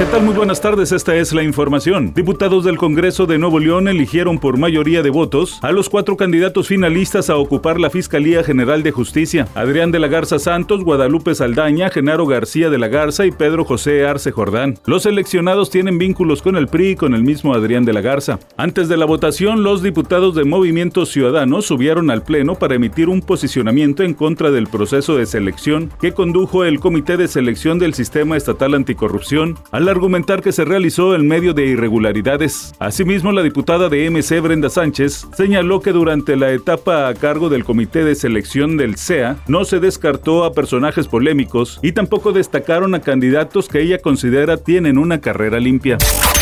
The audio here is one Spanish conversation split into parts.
¿Qué tal? Muy buenas tardes, esta es la información. Diputados del Congreso de Nuevo León eligieron por mayoría de votos a los cuatro candidatos finalistas a ocupar la Fiscalía General de Justicia. Adrián de la Garza Santos, Guadalupe Saldaña, Genaro García de la Garza y Pedro José Arce Jordán. Los seleccionados tienen vínculos con el PRI y con el mismo Adrián de la Garza. Antes de la votación, los diputados de Movimiento Ciudadano subieron al Pleno para emitir un posicionamiento en contra del proceso de selección que condujo el Comité de Selección del Sistema Estatal Anticorrupción a la argumentar que se realizó en medio de irregularidades. Asimismo, la diputada de MC Brenda Sánchez señaló que durante la etapa a cargo del Comité de Selección del CEA no se descartó a personajes polémicos y tampoco destacaron a candidatos que ella considera tienen una carrera limpia.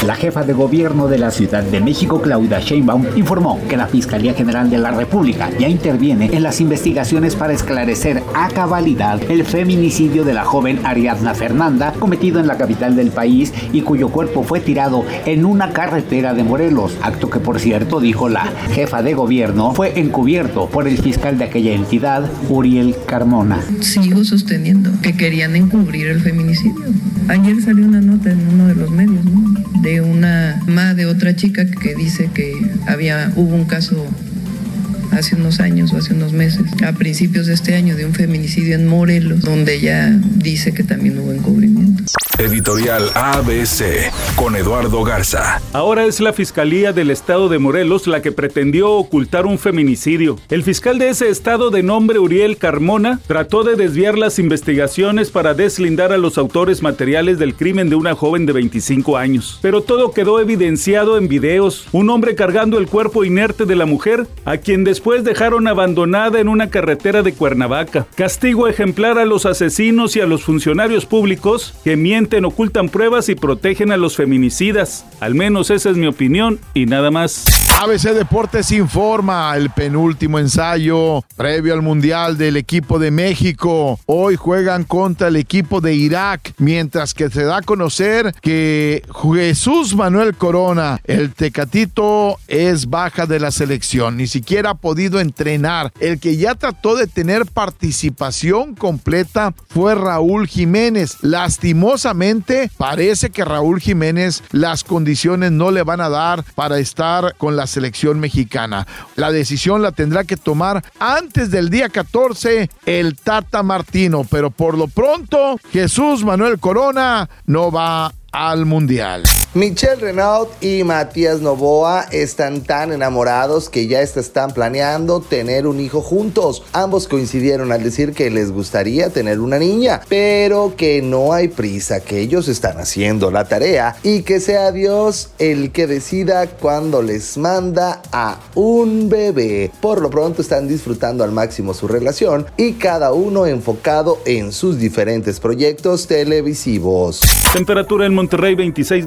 La jefa de gobierno de la Ciudad de México, Claudia Sheinbaum, informó que la Fiscalía General de la República ya interviene en las investigaciones para esclarecer a cabalidad el feminicidio de la joven Ariadna Fernanda cometido en la capital del país y cuyo cuerpo fue tirado en una carretera de Morelos, acto que por cierto, dijo la jefa de gobierno, fue encubierto por el fiscal de aquella entidad, Uriel Carmona. Sigo sosteniendo que querían encubrir el feminicidio. Ayer salió una nota en uno de los medios, ¿no? Una más de otra chica que dice que había hubo un caso hace unos años o hace unos meses, a principios de este año, de un feminicidio en Morelos, donde ella dice que también hubo encubrimiento. Editorial ABC con Eduardo Garza. Ahora es la Fiscalía del Estado de Morelos la que pretendió ocultar un feminicidio. El fiscal de ese estado de nombre Uriel Carmona trató de desviar las investigaciones para deslindar a los autores materiales del crimen de una joven de 25 años. Pero todo quedó evidenciado en videos. Un hombre cargando el cuerpo inerte de la mujer, a quien después dejaron abandonada en una carretera de Cuernavaca. Castigo ejemplar a los asesinos y a los funcionarios públicos que mienten ocultan pruebas y protegen a los feminicidas. Al menos esa es mi opinión y nada más. ABC Deportes informa el penúltimo ensayo previo al Mundial del equipo de México. Hoy juegan contra el equipo de Irak, mientras que se da a conocer que Jesús Manuel Corona, el tecatito, es baja de la selección. Ni siquiera ha podido entrenar. El que ya trató de tener participación completa fue Raúl Jiménez. Lastimosamente, parece que Raúl Jiménez las condiciones no le van a dar para estar con la selección mexicana. La decisión la tendrá que tomar antes del día 14 el Tata Martino, pero por lo pronto Jesús Manuel Corona no va al Mundial. Michelle Renaud y Matías Novoa están tan enamorados que ya están planeando tener un hijo juntos. Ambos coincidieron al decir que les gustaría tener una niña, pero que no hay prisa, que ellos están haciendo la tarea y que sea Dios el que decida cuando les manda a un bebé. Por lo pronto están disfrutando al máximo su relación y cada uno enfocado en sus diferentes proyectos televisivos. Temperatura en Monterrey 26